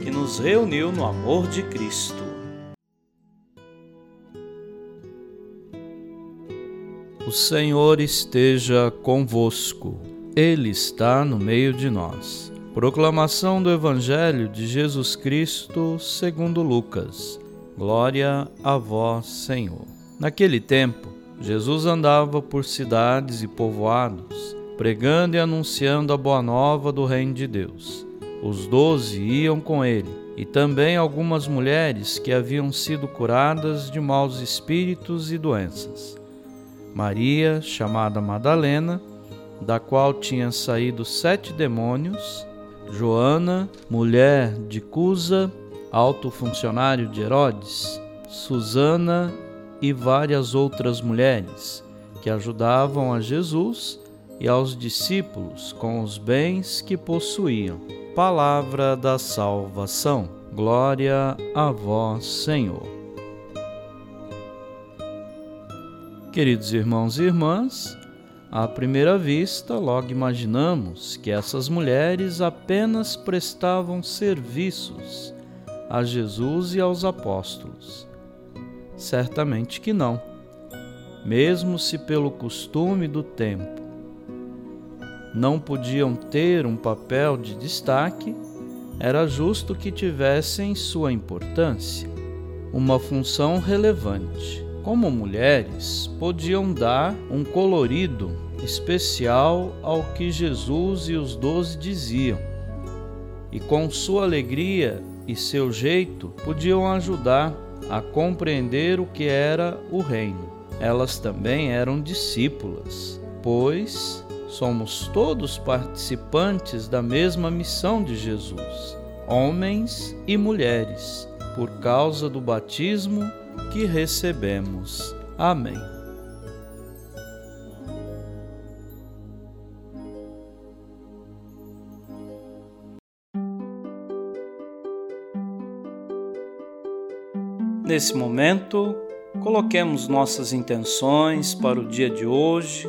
que nos reuniu no amor de Cristo. O Senhor esteja convosco, Ele está no meio de nós. Proclamação do Evangelho de Jesus Cristo segundo Lucas. Glória a vós, Senhor. Naquele tempo, Jesus andava por cidades e povoados, pregando e anunciando a boa nova do reino de Deus os doze iam com ele, e também algumas mulheres que haviam sido curadas de maus espíritos e doenças. Maria, chamada Madalena, da qual tinham saído sete demônios, Joana, mulher de Cusa, alto funcionário de Herodes, Susana e várias outras mulheres que ajudavam a Jesus e aos discípulos com os bens que possuíam. Palavra da salvação. Glória a vós, Senhor. Queridos irmãos e irmãs, à primeira vista, logo imaginamos que essas mulheres apenas prestavam serviços a Jesus e aos apóstolos. Certamente que não. Mesmo se pelo costume do tempo não podiam ter um papel de destaque, era justo que tivessem sua importância, uma função relevante. Como mulheres, podiam dar um colorido especial ao que Jesus e os doze diziam, e com sua alegria e seu jeito podiam ajudar a compreender o que era o reino. Elas também eram discípulas, pois somos todos participantes da mesma missão de Jesus, homens e mulheres, por causa do batismo que recebemos. Amém. Nesse momento, coloquemos nossas intenções para o dia de hoje